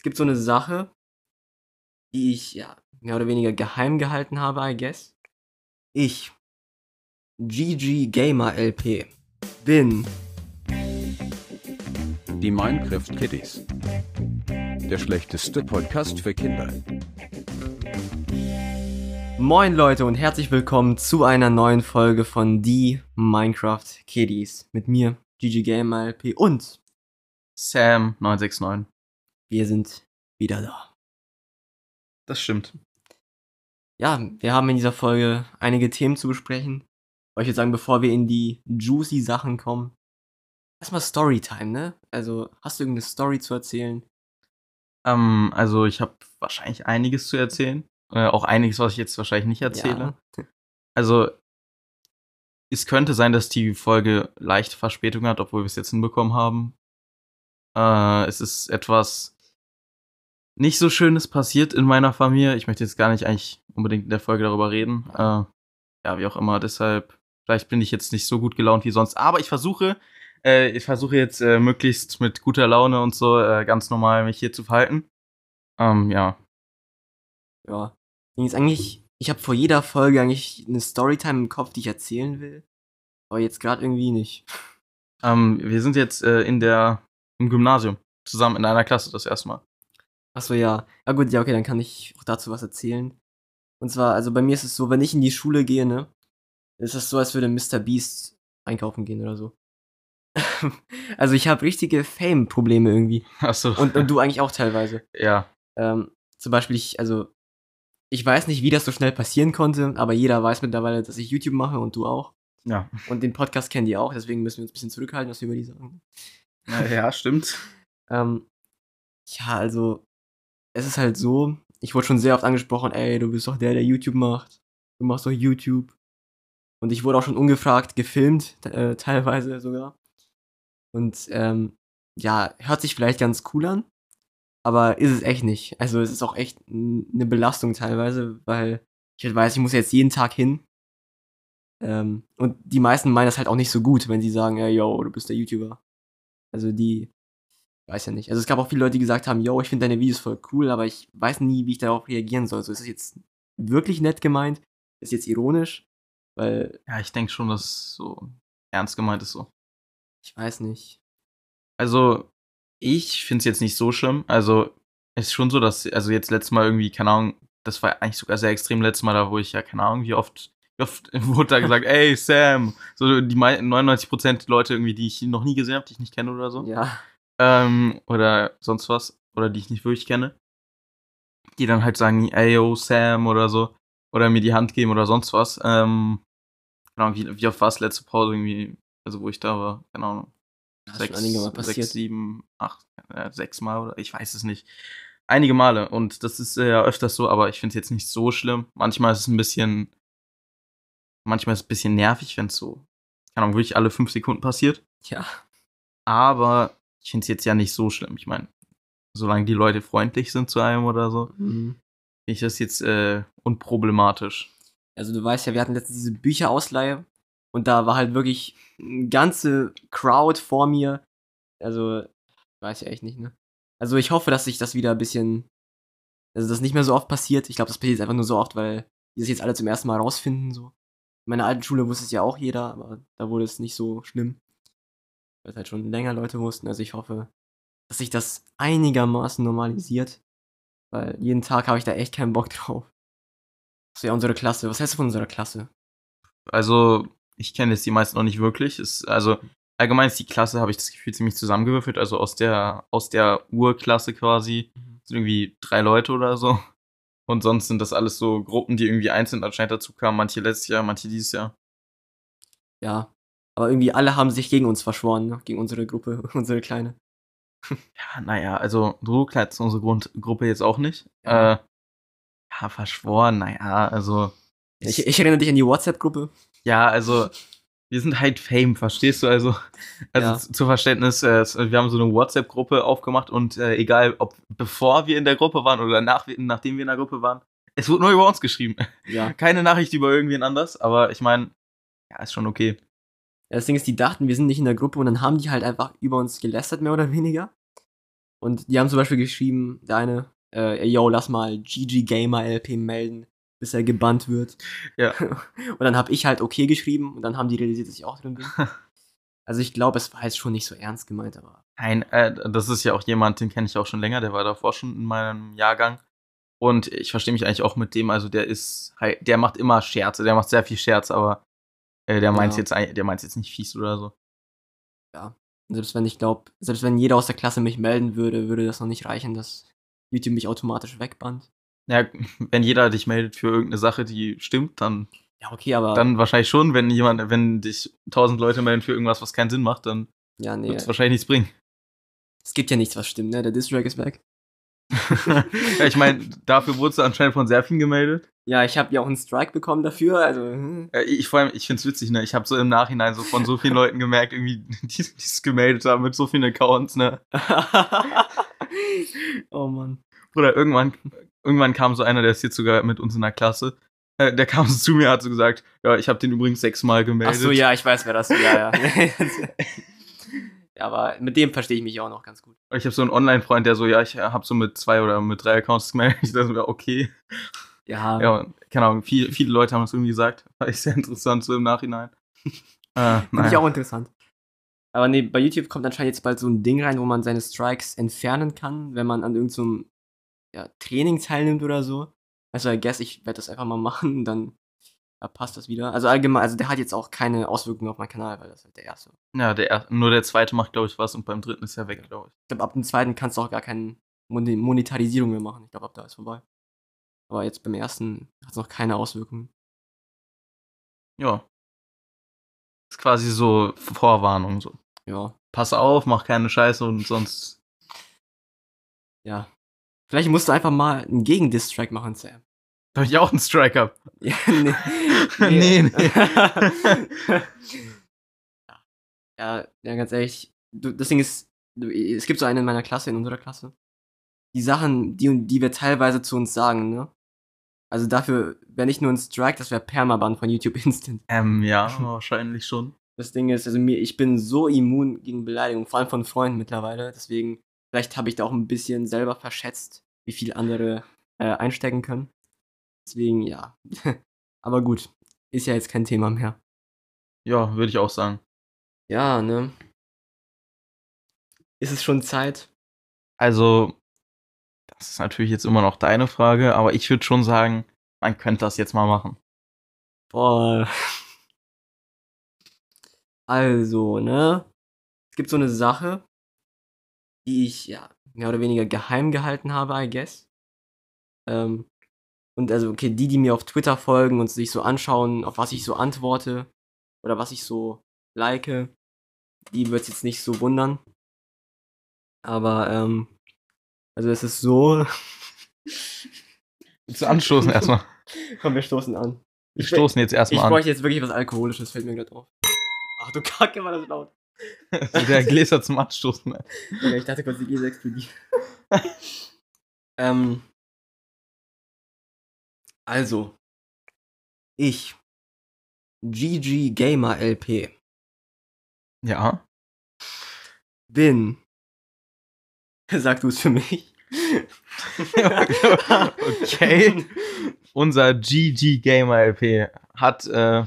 Es gibt so eine Sache, die ich ja mehr oder weniger geheim gehalten habe, I guess. Ich, GG Gamer LP, bin Die Minecraft Kiddies. Der schlechteste Podcast für Kinder. Moin Leute und herzlich willkommen zu einer neuen Folge von Die Minecraft Kiddies. Mit mir, GG Gamer LP und Sam969. Wir sind wieder da. Das stimmt. Ja, wir haben in dieser Folge einige Themen zu besprechen. Aber ich würde sagen, bevor wir in die juicy Sachen kommen, erstmal Storytime, ne? Also, hast du irgendeine Story zu erzählen? Ähm, also ich habe wahrscheinlich einiges zu erzählen. Äh, auch einiges, was ich jetzt wahrscheinlich nicht erzähle. Ja. Also es könnte sein, dass die Folge leicht Verspätung hat, obwohl wir es jetzt hinbekommen haben. Äh, es ist etwas nicht so Schönes passiert in meiner Familie. Ich möchte jetzt gar nicht eigentlich unbedingt in der Folge darüber reden. Äh, ja, wie auch immer. Deshalb, vielleicht bin ich jetzt nicht so gut gelaunt wie sonst. Aber ich versuche, äh, ich versuche jetzt äh, möglichst mit guter Laune und so äh, ganz normal mich hier zu verhalten. Ähm, ja. Ja. Ist eigentlich, ich habe vor jeder Folge eigentlich eine Storytime im Kopf, die ich erzählen will. Aber jetzt gerade irgendwie nicht. Ähm, wir sind jetzt äh, in der im Gymnasium zusammen in einer Klasse das erste Mal. Achso, ja. Ja gut, ja, okay, dann kann ich auch dazu was erzählen. Und zwar, also bei mir ist es so, wenn ich in die Schule gehe, ne, ist es so, als würde Mr. Beast einkaufen gehen oder so. also ich habe richtige Fame-Probleme irgendwie. Achso. Und, und du eigentlich auch teilweise. ja. Ähm, zum Beispiel, ich, also, ich weiß nicht, wie das so schnell passieren konnte, aber jeder weiß mittlerweile, dass ich YouTube mache und du auch. Ja. Und den Podcast kennen die auch, deswegen müssen wir uns ein bisschen zurückhalten, was wir über die sagen. Ja, ja, stimmt. Ähm, ja, also, es ist halt so, ich wurde schon sehr oft angesprochen, ey, du bist doch der, der YouTube macht. Du machst doch YouTube. Und ich wurde auch schon ungefragt gefilmt, äh, teilweise sogar. Und ähm, ja, hört sich vielleicht ganz cool an, aber ist es echt nicht. Also es ist auch echt eine Belastung teilweise, weil ich halt weiß, ich muss jetzt jeden Tag hin. Ähm, und die meisten meinen das halt auch nicht so gut, wenn sie sagen, ey, yo, du bist der YouTuber. Also die, weiß ja nicht. Also es gab auch viele Leute, die gesagt haben, yo, ich finde deine Videos voll cool, aber ich weiß nie, wie ich darauf reagieren soll. So ist das jetzt wirklich nett gemeint? Ist jetzt ironisch? Weil, Ja, ich denke schon, dass es so ernst gemeint ist so. ich weiß nicht. Also, ich finde es jetzt nicht so schlimm. Also, es ist schon so, dass, also jetzt letztes Mal irgendwie, keine Ahnung, das war eigentlich sogar sehr extrem letztes Mal, da wo ich ja, keine Ahnung, wie oft, wie oft wurde da gesagt, ey, Sam. So die mei- 99% Leute irgendwie, die ich noch nie gesehen habe, die ich nicht kenne oder so. Ja, ähm, oder sonst was, oder die ich nicht wirklich kenne, die dann halt sagen, ey, yo, Sam oder so, oder mir die Hand geben oder sonst was. Ähm, Ahnung, wie, wie oft war es letzte Pause irgendwie, also wo ich da war, keine Ahnung, das sechs, sechs, sieben, acht, äh, sechs Mal oder ich weiß es nicht. Einige Male und das ist äh, ja öfters so, aber ich finde es jetzt nicht so schlimm. Manchmal ist es ein bisschen, manchmal ist es ein bisschen nervig, wenn es so, keine Ahnung, wirklich alle fünf Sekunden passiert. Ja, Aber ich finde es jetzt ja nicht so schlimm. Ich meine, solange die Leute freundlich sind zu einem oder so, mhm. finde ich das jetzt äh, unproblematisch. Also du weißt ja, wir hatten letztens diese Bücherausleihe und da war halt wirklich eine ganze Crowd vor mir. Also, weiß ja echt nicht, ne? Also ich hoffe, dass sich das wieder ein bisschen, also das nicht mehr so oft passiert. Ich glaube, das passiert jetzt einfach nur so oft, weil die das jetzt alle zum ersten Mal rausfinden, so. In meiner alten Schule wusste es ja auch jeder, aber da wurde es nicht so schlimm. Weil es halt schon länger Leute wussten. Also ich hoffe, dass sich das einigermaßen normalisiert. Weil jeden Tag habe ich da echt keinen Bock drauf. Das wäre unsere Klasse. Was hältst du von unserer Klasse? Also, ich kenne jetzt die meisten noch nicht wirklich. Es, also, allgemein ist die Klasse, habe ich das Gefühl, ziemlich zusammengewürfelt. Also aus der, aus der Urklasse quasi sind irgendwie drei Leute oder so. Und sonst sind das alles so Gruppen, die irgendwie einzeln anscheinend dazu kamen. Manche letztes Jahr, manche dieses Jahr. Ja. Aber irgendwie alle haben sich gegen uns verschworen, ne? Gegen unsere Gruppe, unsere kleine. Ja, naja, also so klein ist unsere Grund Gruppe jetzt auch nicht. Ja. Äh, ja, verschworen, naja, also. Ich, ich erinnere dich an die WhatsApp-Gruppe. Ja, also, wir sind halt Fame, verstehst du? Also, also Ja. zu- Verständnis, äh, wir haben so eine WhatsApp-Gruppe aufgemacht und äh, egal, ob bevor wir in der Gruppe waren oder nach, nachdem wir in der Gruppe waren, es wurde nur über uns geschrieben. Ja. Keine Nachricht über irgendwen anders, aber ich meine, ja, ist schon okay. Das Ding ist, die dachten, wir sind nicht in der Gruppe und dann haben die halt einfach über uns gelästert, mehr oder weniger. Und die haben zum Beispiel geschrieben, der eine, äh, yo, lass mal GG Gamer LP melden, bis er gebannt wird. Ja. Und dann habe ich halt okay geschrieben und dann haben die realisiert, dass ich auch drin bin. Also ich glaube, es war jetzt schon nicht so ernst gemeint, aber Nein, äh, das ist ja auch jemand, den kenne ich auch schon länger, der war davor schon in meinem Jahrgang. Und ich verstehe mich eigentlich auch mit dem, also der ist, halt- der macht immer Scherze, der macht sehr viel Scherz, aber äh, der meint Ja. jetzt, der meint's jetzt nicht fies oder so. Und selbst wenn ich glaube, selbst wenn jeder aus der Klasse mich melden würde, würde das noch nicht reichen, dass YouTube mich automatisch wegbannt. Ja, wenn jeder dich meldet für irgendeine Sache, die stimmt, dann, Ja, okay, aber dann wahrscheinlich schon. Wenn jemand, wenn dich tausend Leute melden für irgendwas, was keinen Sinn macht, dann ja, nee, wird es wahrscheinlich nichts bringen. es gibt ja nichts, was stimmt, ne? Der Distrack ist weg. ja, ich meine, dafür wurdest du anscheinend von sehr vielen gemeldet. Ja, ich habe ja auch einen Strike bekommen dafür, also hm. Äh, Ich vor allem, ich find's witzig, ne? Ich habe so im Nachhinein so von so vielen Leuten gemerkt, irgendwie, die es gemeldet haben mit so vielen Accounts, ne? oh Mann. Oder irgendwann, irgendwann kam so einer, der ist jetzt sogar mit uns in der Klasse. äh, Der kam so zu mir, hat so gesagt, ja, ich habe den übrigens sechsmal Ach gemeldet. so, ja, ich weiß, wer das ist. Ja, ja. aber mit dem verstehe ich mich auch noch ganz gut. Ich habe so einen Online-Freund, der so, ja, ich habe so mit zwei oder mit drei Accounts gemeldet. Ich dachte mir, okay. Ja, Ja, keine Ahnung, viel, viele Leute haben das irgendwie gesagt. War ich sehr interessant so im Nachhinein. Äh, finde ich auch interessant. Aber nee, bei YouTube kommt anscheinend jetzt bald so ein Ding rein, wo man seine Strikes entfernen kann, wenn man an irgendeinem ja, Training teilnimmt oder so. Also, I guess, ich werde das einfach mal machen, dann ja, passt das wieder. Also allgemein, also der hat jetzt auch keine Auswirkungen auf meinen Kanal, weil das ist halt der erste. Ja, der, er- nur der zweite macht, glaube ich, was und beim dritten ist er weg, glaube ich. Ich glaube, ab dem zweiten kannst du auch gar keine Mon Monetarisierung mehr machen. Ich glaube, ab da ist vorbei. Aber jetzt beim ersten hat es noch keine Auswirkungen. Ja. Ist quasi so Vorwarnung. So. Ja, Pass auf, mach keine Scheiße und sonst. ja. Vielleicht musst du einfach mal einen Gegendistrack machen, Sam. Hab ich auch einen Strike ab. Ja, nee. Nee, nee. ja. ja, ja, ganz ehrlich. Du, das Ding ist, du, es gibt so einen in meiner Klasse, in unserer Klasse. Die Sachen, die, die wir teilweise zu uns sagen, ne? Also dafür wäre nicht nur ein Strike, das wäre Permaban von YouTube Instant. Ähm, ja, wahrscheinlich schon. Das Ding ist, also mir, ich bin so immun gegen Beleidigung, vor allem von Freunden mittlerweile. Deswegen, vielleicht habe ich da auch ein bisschen selber verschätzt, wie viel andere äh, einstecken können. Deswegen, ja. Aber gut, ist ja jetzt kein Thema mehr. Ja, würde ich auch sagen. Ja, ne? Ist es schon Zeit? Also, das ist natürlich jetzt immer noch deine Frage, aber ich würde schon sagen, man könnte das jetzt mal machen. Boah. Also, ne? Es gibt so eine Sache, die ich ja mehr oder weniger geheim gehalten habe, I guess. Ähm, und also, okay, die, die mir auf Twitter folgen und sich so anschauen, auf was ich so antworte oder was ich so like, die wird jetzt nicht so wundern. Aber, ähm, also es ist so. Zu anstoßen erstmal. Komm, wir stoßen an. Wir stoßen jetzt Ich erstmal an. bräuchte jetzt wirklich was Alkoholisches, fällt mir gerade auf. Ach du Kacke, war das laut. Der Gläser zum Anstoßen. Ja, ich dachte kurz, die Gläser explodieren. ähm. Also. Ich. GG Gamer LP. Ja. Bin. Sag du es für mich. Okay. Unser GG Gamer LP hat äh,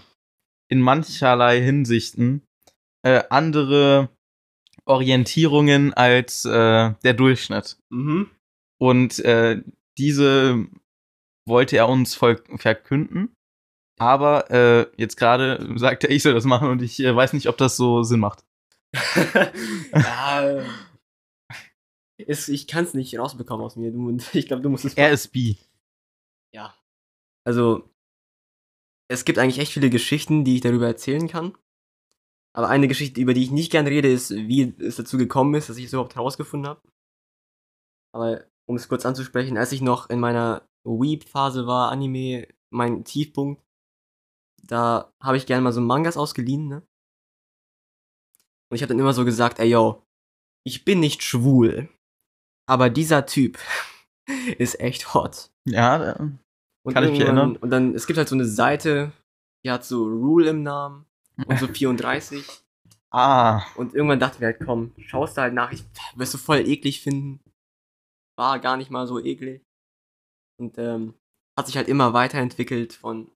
in mancherlei Hinsichten äh, andere Orientierungen als äh, der Durchschnitt. Mhm. Und äh, diese wollte er uns verkünden. Aber äh, jetzt gerade sagt er, ich soll das machen und ich äh, weiß nicht, ob das so Sinn macht. ja. Ist, ich kann es nicht rausbekommen aus mir. Du, ich glaube, du musst es. Er ist B. Ja. Also, es gibt eigentlich echt viele Geschichten, die ich darüber erzählen kann. Aber eine Geschichte, über die ich nicht gern rede, ist, wie es dazu gekommen ist, dass ich es überhaupt herausgefunden habe. Aber um es kurz anzusprechen, als ich noch in meiner Weep-Phase war, Anime, mein Tiefpunkt, da habe ich gerne mal so Mangas ausgeliehen, ne? Und ich habe dann immer so gesagt, ey yo, ich bin nicht schwul, aber dieser Typ ist echt hot. Ja, äh, Und Kann ich mich erinnern. Und dann, es gibt halt so eine Seite, die hat so Rule im Namen und so 34. ah, und irgendwann dachten wir halt, komm, schaust da halt nach, ich wirst du voll eklig finden. war gar nicht mal so eklig. Und ähm, hat sich halt immer weiterentwickelt von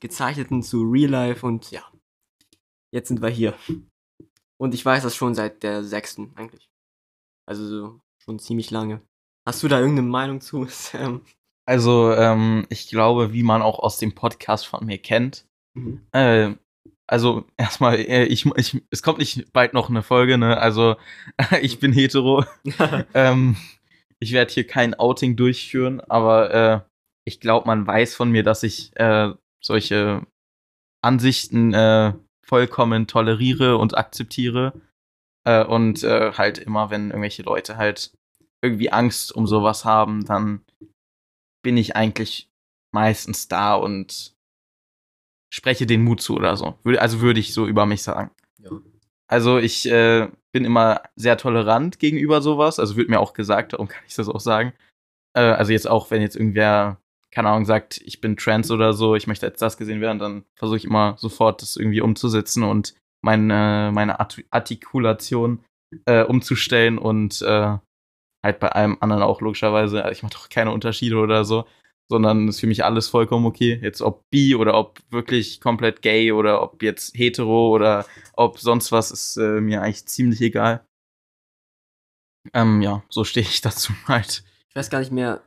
gezeichneten zu Real Life und ja, jetzt sind wir hier. Und ich weiß das schon seit der sechsten eigentlich. Also so schon ziemlich lange. Hast du da irgendeine Meinung zu, Sam? Also, ähm, ich glaube, wie man auch aus dem Podcast von mir kennt, Mhm. äh, also erstmal, äh, ich, ich, es kommt nicht bald noch eine Folge, ne? Also, ich bin hetero. ähm, ich werde hier kein Outing durchführen, aber äh, ich glaube, man weiß von mir, dass ich äh, solche Ansichten äh, vollkommen toleriere und akzeptiere. Äh, und äh, halt immer, wenn irgendwelche Leute halt irgendwie Angst um sowas haben, dann bin ich eigentlich meistens da und spreche den Mut zu oder so. Würde- Also würde ich so über mich sagen. ja. Also ich äh, bin immer sehr tolerant gegenüber sowas. Also wird mir auch gesagt, darum kann ich das auch sagen. Äh, also jetzt auch, wenn jetzt irgendwer, keine Ahnung, sagt, ich bin trans oder so, ich möchte als das gesehen werden, dann versuche ich immer sofort das irgendwie umzusetzen und meine, meine Art Artikulation äh, umzustellen und äh, halt bei allem anderen auch logischerweise. Ich mache doch keine Unterschiede oder so, sondern ist für mich alles vollkommen okay. Jetzt ob bi oder ob wirklich komplett gay oder ob jetzt hetero oder ob sonst was, ist äh, mir eigentlich ziemlich egal. Ähm, ja, so stehe ich dazu halt. Ich weiß gar nicht mehr,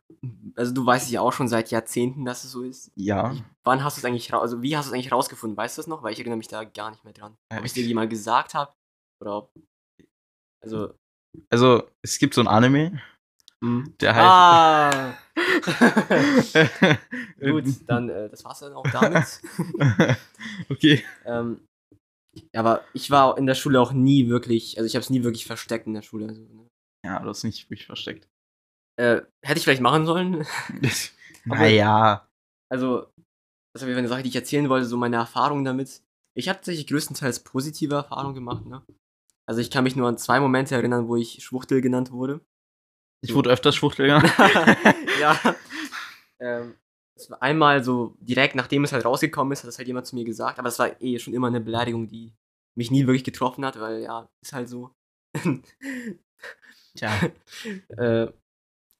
also du weißt ja auch schon seit Jahrzehnten, dass es so ist. Ja. Wann hast du es eigentlich raus, also wie hast du es eigentlich rausgefunden? Weißt du das noch? Weil ich erinnere mich da gar nicht mehr dran. Ja, Ob ich dir jemand gesagt habe oder ob, also, Also, es gibt so ein Anime, hm. der heißt. Ah! Gut, dann, äh, das war's dann auch damit. okay. ähm, ja, aber ich war in der Schule auch nie wirklich, also ich habe es nie wirklich versteckt in der Schule. Also, ne? Ja, du hast nicht wirklich versteckt. Äh, hätte ich vielleicht machen sollen. naja. Also, das war eine Sache, die ich erzählen wollte, so meine Erfahrungen damit. Ich habe tatsächlich größtenteils positive Erfahrungen gemacht, ne? Also ich kann mich nur an zwei Momente erinnern, wo ich Schwuchtel genannt wurde. Ich wurde öfters Schwuchtel genannt. ja. Ähm, das war einmal so direkt nachdem es halt rausgekommen ist, hat das halt jemand zu mir gesagt, aber es war eh schon immer eine Beleidigung, die mich nie wirklich getroffen hat, weil ja, ist halt so. Tja. äh,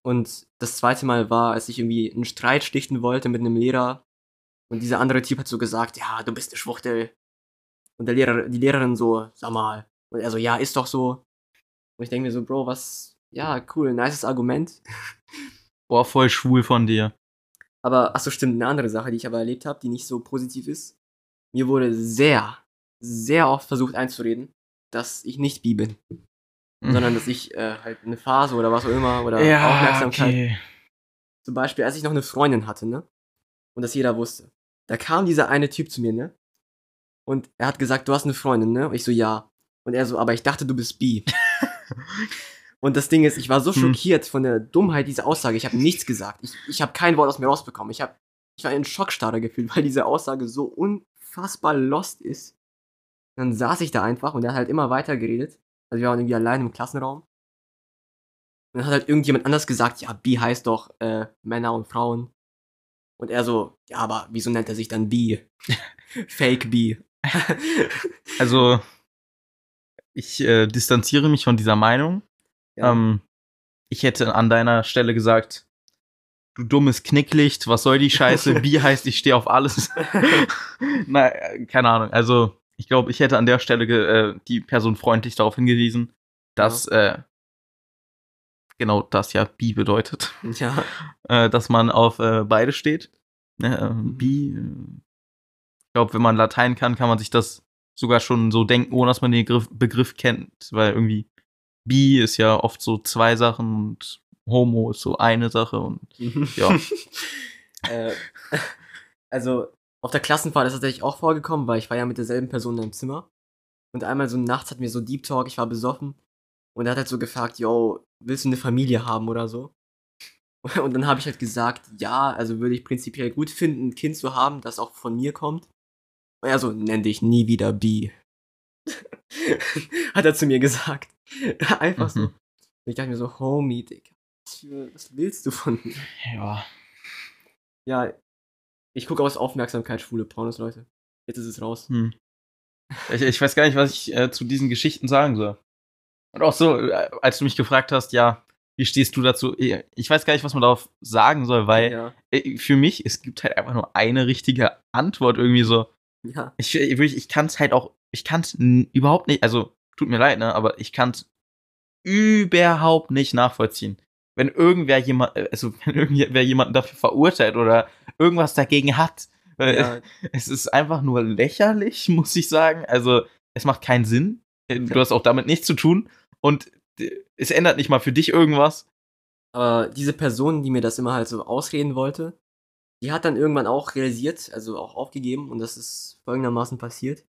und das zweite Mal war, als ich irgendwie einen Streit stichten wollte mit einem Lehrer und dieser andere Typ hat so gesagt, ja, du bist eine Schwuchtel. Und der Lehrer, die Lehrerin so, sag mal. Und er so, ja, ist doch so. Und ich denke mir so, Bro, was, ja, cool, nices Argument. Boah, voll schwul von dir. Aber, achso, stimmt, eine andere Sache, die ich aber erlebt habe, die nicht so positiv ist. Mir wurde sehr, sehr oft versucht einzureden, dass ich nicht bi bin, sondern dass ich äh, halt eine Phase oder was auch immer oder ja, Aufmerksamkeit. okay. Zum Beispiel, als ich noch eine Freundin hatte, ne? Und das jeder wusste. Da kam dieser eine Typ zu mir, ne? Und er hat gesagt, du hast eine Freundin, ne? Und ich so, ja. Und er so, aber ich dachte, du bist bi. Und das Ding ist, ich war so Hm. schockiert von der Dummheit dieser Aussage. Ich habe nichts gesagt. Ich, ich habe kein Wort aus mir rausbekommen. Ich, hab, ich war in Schockstarre gefühlt, weil diese Aussage so unfassbar lost ist. Dann saß ich da einfach und er hat halt immer weiter geredet. Also wir waren irgendwie allein im Klassenraum. Und dann hat halt irgendjemand anders gesagt, ja, bi heißt doch äh, Männer und Frauen. Und er so, ja, aber wieso nennt er sich dann bi? Fake bi. Also, ich äh, distanziere mich von dieser Meinung. Ja. Ähm, ich hätte an deiner Stelle gesagt, du dummes Knicklicht, was soll die Scheiße? Bi heißt, ich stehe auf alles. Äh, keine Ahnung. Also, ich glaube, ich hätte an der Stelle äh, die Person freundlich darauf hingewiesen, dass äh, genau das ja Bi bedeutet. ja. äh, dass man auf äh, beide steht. Ne, äh, bi. Äh, ich glaube, wenn man Latein kann, kann man sich das sogar schon so denken, ohne dass man den Begriff, Begriff kennt, weil irgendwie bi ist ja oft so zwei Sachen und Homo ist so eine Sache und Ja. äh, also, auf der Klassenfahrt ist das tatsächlich auch vorgekommen, weil ich war ja mit derselben Person in einem Zimmer. Und einmal so nachts hatten wir so Deep Talk, ich war besoffen. Und er hat halt so gefragt, yo, willst du eine Familie haben oder so? Und dann habe ich halt gesagt, ja, also würde ich prinzipiell gut finden, ein Kind zu haben, das auch von mir kommt. Und er so, nenn dich nie wieder Bi. hat er zu mir gesagt. Einfach so. Mhm. Und ich dachte mir so, Homie, Digga, was willst du von mir? ja. Ja, ich gucke aus Aufmerksamkeit schwule Pornos, Leute. Jetzt ist es raus. Hm. Ich, ich weiß gar nicht, was ich äh, zu diesen Geschichten sagen soll. Und auch so, äh, als du mich gefragt hast, ja, Wie stehst du dazu? Ich weiß gar nicht, was man darauf sagen soll, weil ja. äh, für mich, es gibt halt einfach nur eine richtige Antwort irgendwie so. ja. Ich, ich, wirklich- ich kann es halt auch, ich kann es überhaupt nicht, also tut mir leid, ne, aber ich kann es überhaupt nicht nachvollziehen. Wenn irgendwer jemand, äh, also wenn irgendwer jemanden dafür verurteilt oder irgendwas dagegen hat, ja. es ist einfach nur lächerlich, muss ich sagen. Also es macht keinen Sinn. Äh, Du hast auch damit nichts zu tun und äh, es ändert nicht mal für dich irgendwas. Aber diese Person, die mir das immer halt so ausreden wollte, die hat dann irgendwann auch realisiert, also auch aufgegeben und das ist folgendermaßen passiert.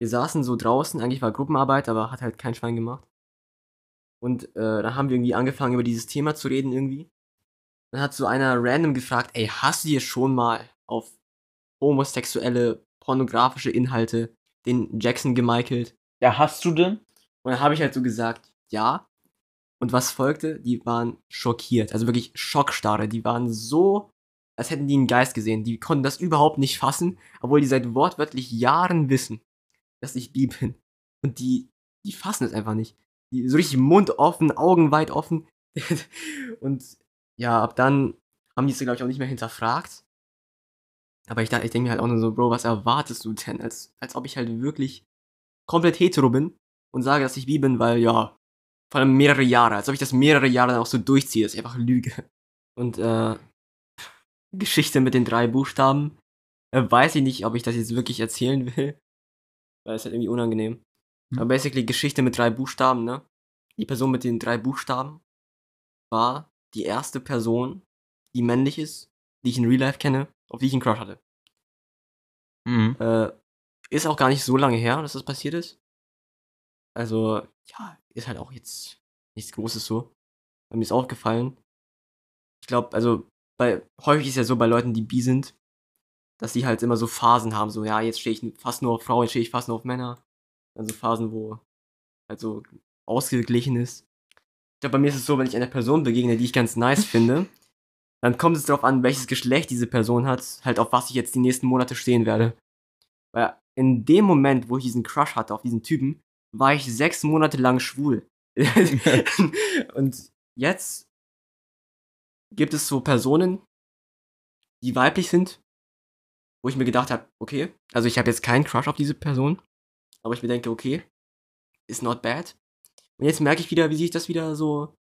Wir saßen so draußen, eigentlich war Gruppenarbeit, aber hat halt kein Schwein gemacht. Und äh, dann haben wir irgendwie angefangen, über dieses Thema zu reden irgendwie. Dann hat so einer random gefragt, ey, hast du dir schon mal auf homosexuelle, pornografische Inhalte den Jackson gemichaelt? Ja, hast du denn? Und dann habe ich halt so gesagt, ja. Und was folgte? Die waren schockiert. Also wirklich Schockstarre. Die waren so, als hätten die einen Geist gesehen. Die konnten das überhaupt nicht fassen, obwohl die seit wortwörtlich Jahren wissen, dass ich bi bin. Und die, die fassen es einfach nicht. So richtig Mund offen, Augen weit offen. Und ja, ab dann haben die es, glaube ich, auch nicht mehr hinterfragt. Aber ich, ich denke mir halt auch nur so, Bro, was erwartest du denn? Als, als ob ich halt wirklich komplett hetero bin und sage, dass ich bi bin, weil ja, vor allem mehrere Jahre, als ob ich das mehrere Jahre dann auch so durchziehe, dass ich einfach lüge. Und äh, Geschichte mit den drei Buchstaben, äh, weiß ich nicht, ob ich das jetzt wirklich erzählen will, weil es halt irgendwie unangenehm. Aber basically Geschichte mit drei Buchstaben, ne? Die Person mit den drei Buchstaben war die erste Person, die männlich ist, die ich in Real Life kenne, auf die ich einen Crush hatte. Mhm. Äh, ist auch gar nicht so lange her, dass das passiert ist. Also, ja, ist halt auch jetzt nichts Großes so. Mir ist aufgefallen. Ich glaube, also, bei, häufig ist ja so bei Leuten, die bi sind, dass die halt immer so Phasen haben, so, ja, jetzt stehe ich fast nur auf Frauen, jetzt stehe ich fast nur auf Männer. Also Phasen, wo halt so ausgeglichen ist. Ich glaube, bei mir ist es so, wenn ich einer Person begegne, die ich ganz nice finde, dann kommt es darauf an, welches Geschlecht diese Person hat, halt auf was ich jetzt die nächsten Monate stehen werde. Weil in dem Moment, wo ich diesen Crush hatte auf diesen Typen, war ich sechs Monate lang schwul. Und jetzt gibt es so Personen, die weiblich sind, wo ich mir gedacht habe, okay, also ich habe jetzt keinen Crush auf diese Person, aber ich mir denke, okay, ist not bad. Und jetzt merke ich wieder, wie sich das wieder so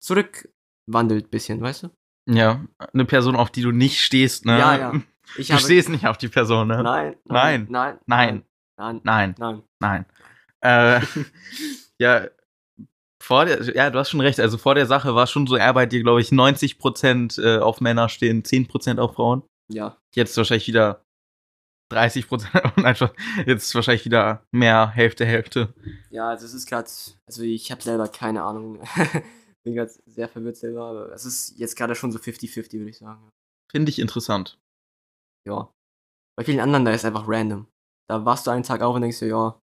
zurückwandelt, bisschen, weißt du? Ja, eine Person, auf die du nicht stehst, ne? Ja, ja. Ich Du stehst nicht auf die Person, ne? Nein, Nein. nein, Nein. nein, Nein, nein. nein. Äh, ja, vor der, ja, du hast schon recht. Also vor der Sache war schon so eher bei dir, glaube ich, 90% äh, auf Männer stehen, 10% auf Frauen. Ja, Jetzt wahrscheinlich wieder 30%. Nein, Spaß. jetzt wahrscheinlich wieder mehr, Hälfte, Hälfte. ja, also es ist gerade, also ich habe selber keine Ahnung. Bin gerade sehr verwirrt selber, aber es ist jetzt gerade schon so 50-50, würde ich sagen. Finde ich interessant. Ja. Bei vielen anderen, da ist einfach random. Da wachst du einen Tag auf und denkst dir, ja,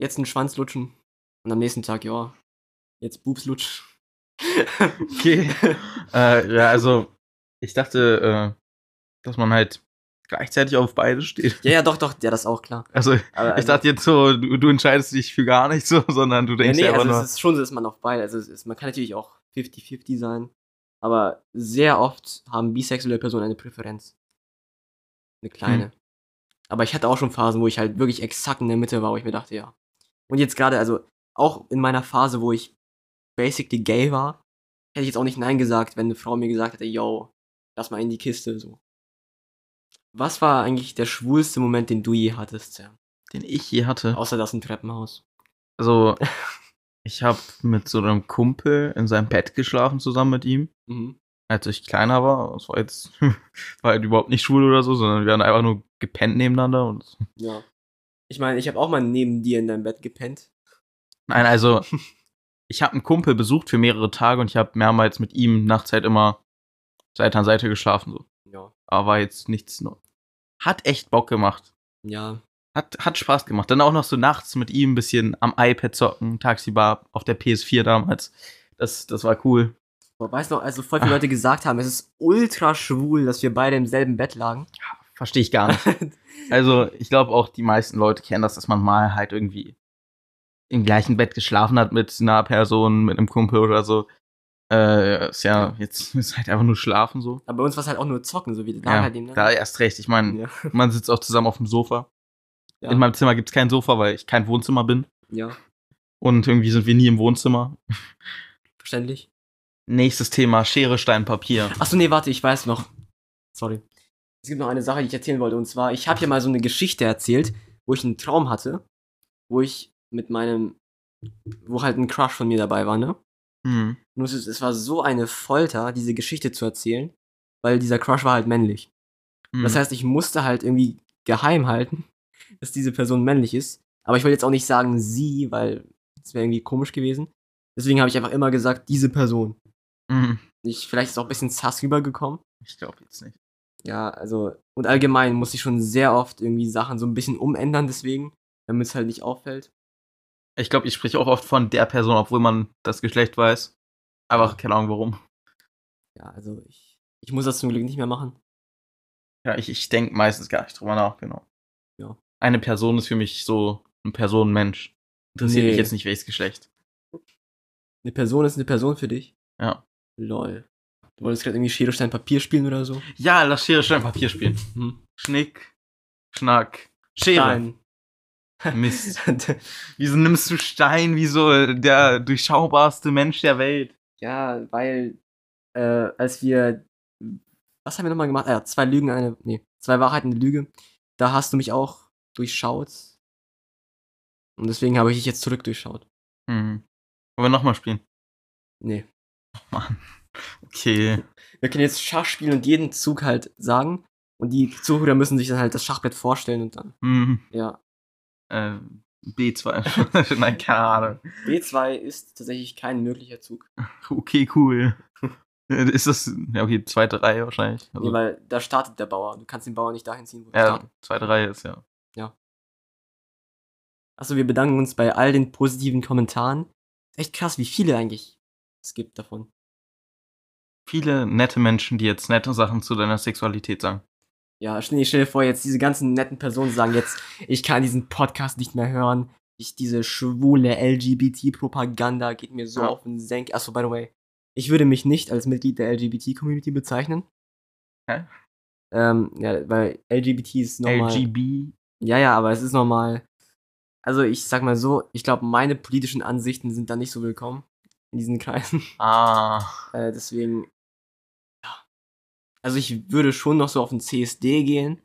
jetzt einen Schwanz lutschen. Und am nächsten Tag, ja, jetzt Boobs lutschen. Okay. äh, ja, also ich dachte, äh, dass man halt gleichzeitig auf beide steht. ja, ja, doch, doch, ja, das ist auch klar. Also Aber, ich also- dachte jetzt so, du, du entscheidest dich für gar nichts so, sondern du denkst nee, ja, einfach also nur. es ist schon so, dass man auf beide, also es ist, man kann natürlich auch 50-50 sein, aber sehr oft haben bisexuelle Personen eine Präferenz. Eine kleine. Hm. Aber ich hatte auch schon Phasen, wo ich halt wirklich exakt in der Mitte war, wo ich mir dachte, ja. Und jetzt gerade, also auch in meiner Phase, wo ich basically gay war, hätte ich jetzt auch nicht Nein gesagt, wenn eine Frau mir gesagt hätte, yo, lass mal in die Kiste, so. Was war eigentlich der schwulste Moment, den du je hattest, Sam? den ich je hatte. Außer das im Treppenhaus. Also, ich habe mit so einem Kumpel in seinem Bett geschlafen zusammen mit ihm, Mhm. als ich kleiner war. Das war jetzt war halt überhaupt nicht schwul oder so, sondern wir haben einfach nur gepennt nebeneinander und Ja. Ich meine, ich habe auch mal neben dir in deinem Bett gepennt. Nein, also ich habe einen Kumpel besucht für mehrere Tage und ich habe mehrmals mit ihm nachts halt immer Seite an Seite geschlafen so. Ja. Aber war jetzt nichts. Hat echt Bock gemacht. Ja. Hat, hat Spaß gemacht. Dann auch noch so nachts mit ihm ein bisschen am iPad zocken, tagsüber auf der PS4 damals. Das, das war cool. Weißt du noch, also voll viele Leute gesagt haben, es ist ultra schwul, dass wir beide im selben Bett lagen. Verstehe ich gar nicht. Also, ich glaube auch, die meisten Leute kennen das, dass man mal halt irgendwie im gleichen Bett geschlafen hat mit einer Person, mit einem Kumpel oder so. Äh, ist ja, jetzt ist halt einfach nur schlafen so. Aber bei uns war es halt auch nur zocken, so wie da Ja, halt eben. da erst recht. Ich meine, ja. man sitzt auch zusammen auf dem Sofa. Ja. In meinem Zimmer gibt's kein Sofa, weil ich kein Wohnzimmer bin. ja, Und irgendwie sind wir nie im Wohnzimmer. verständlich. Nächstes Thema, Schere, Stein, Papier. Achso, nee, warte, ich weiß noch. Sorry. Es gibt noch eine Sache, die ich erzählen wollte. Und zwar, ich habe ja mal so eine Geschichte erzählt, wo ich einen Traum hatte, wo ich mit meinem, wo halt ein Crush von mir dabei war, ne? Hm. Nur es, es war so eine Folter, diese Geschichte zu erzählen, weil dieser Crush war halt männlich. Hm. Das heißt, ich musste halt irgendwie geheim halten, dass diese Person männlich ist. Aber ich wollte jetzt auch nicht sagen sie, weil das wäre irgendwie komisch gewesen. Deswegen habe ich einfach immer gesagt, diese Person. Hm. Ich, vielleicht ist auch ein bisschen sass rübergekommen. Ich glaube jetzt nicht. Ja, also, und allgemein muss ich schon sehr oft irgendwie Sachen so ein bisschen umändern, deswegen, damit es halt nicht auffällt. Ich glaube, ich spreche auch oft von der Person, obwohl man das Geschlecht weiß. Einfach keine Ahnung warum. Ja, also ich, ich muss das zum Glück nicht mehr machen. Ja, ich, ich denke meistens gar nicht drüber nach, genau. Ja. Eine Person ist für mich so ein Personenmensch. Interessiert Nee. mich jetzt nicht, welches Geschlecht. Eine Person ist eine Person für dich. Ja. Lol. Du wolltest gerade irgendwie Schere, Stein, Papier spielen oder so? Ja, lass Schere, Stein, Papier spielen. Hm. Schnick, Schnack, Schere. Stein. Mist. Wieso nimmst du Stein wie so der durchschaubarste Mensch der Welt? ja, weil, äh, als wir, was haben wir nochmal gemacht? Ah, ja, zwei Lügen, eine, nee, zwei Wahrheiten, eine Lüge. Da hast du mich auch durchschaut. Und deswegen habe ich dich jetzt zurück durchschaut. Hm. Wollen wir nochmal spielen? Nee. Mann. Okay. Wir können jetzt Schach spielen und jeden Zug halt sagen. Und die Zuhörer müssen sich dann halt das Schachbrett vorstellen und dann, Hm. ja. Äh, B2. Nein, keine Ahnung. B2 ist tatsächlich kein möglicher Zug. Okay, cool. Ist das, ja, okay, zweite Reihe wahrscheinlich. Also, Nee, weil da startet der Bauer. Du kannst den Bauer nicht dahin ziehen, wo er ja, startet. zweite Reihe ist ja. Achso, wir bedanken uns bei all den positiven Kommentaren. Echt krass, wie viele eigentlich es gibt davon. Viele nette Menschen, die jetzt nette Sachen zu deiner Sexualität sagen. Ja, stell stell dir vor, jetzt diese ganzen netten Personen sagen jetzt, ich kann diesen Podcast nicht mehr hören. Ich, diese schwule LGBT-Propaganda geht mir so Ja. auf den Senk. Achso, by the way, ich würde mich nicht als Mitglied der LGBT-Community bezeichnen. Hä? Ähm, ja, weil LGBT ist normal. LGB. Ja, ja, aber es ist normal. Also ich sag mal so, ich glaube, meine politischen Ansichten sind da nicht so willkommen in diesen Kreisen. Ah. Äh, deswegen. Also ich würde schon noch so auf den CSD gehen.